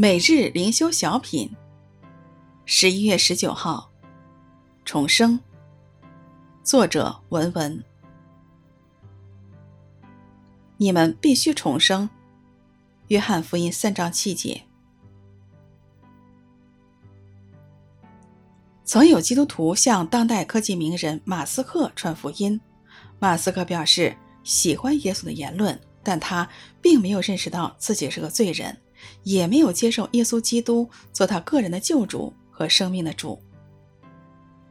每日灵修小品，十一月十九号，重生。作者文文。你们必须重生。约翰福音三章七节。曾有基督徒向当代科技名人马斯克传福音。马斯克表示喜欢耶稣的言论，但他并没有认识到自己是个罪人，也没有接受耶稣基督做他个人的救主和生命的主。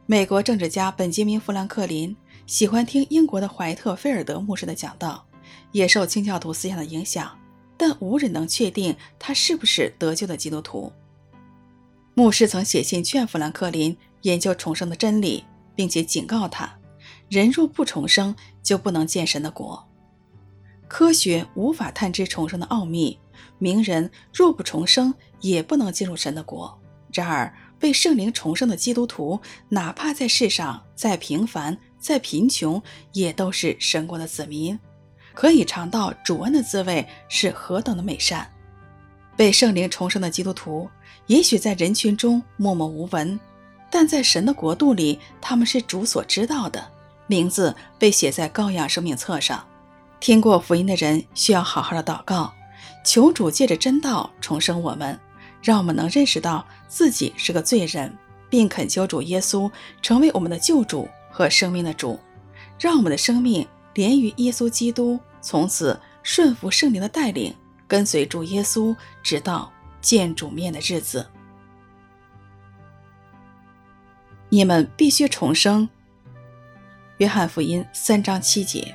美国政治家本杰明·富兰克林喜欢听英国的怀特·菲尔德牧师的讲道，也受清教徒思想的影响，但无人能确定他是不是得救的基督徒。牧师曾写信劝富兰克林研究重生的真理，并且警告他：人若不重生，就不能见神的国。科学无法探知重生的奥秘，名人若不重生，也不能进入神的国。然而，被圣灵重生的基督徒，哪怕在世上再平凡、再贫穷，也都是神国的子民，可以尝到主恩的滋味是何等的美善。被圣灵重生的基督徒，也许在人群中默默无闻，但在神的国度里，他们是主所知道的，名字被写在羔羊生命册上。听过福音的人需要好好的祷告，求主借着真道重生我们，让我们能认识到自己是个罪人，并恳求主耶稣成为我们的救主和生命的主，让我们的生命连于耶稣基督，从此顺服圣灵的带领。跟随主耶稣，直到见主面的日子。你们必须重生。约翰福音三章七节。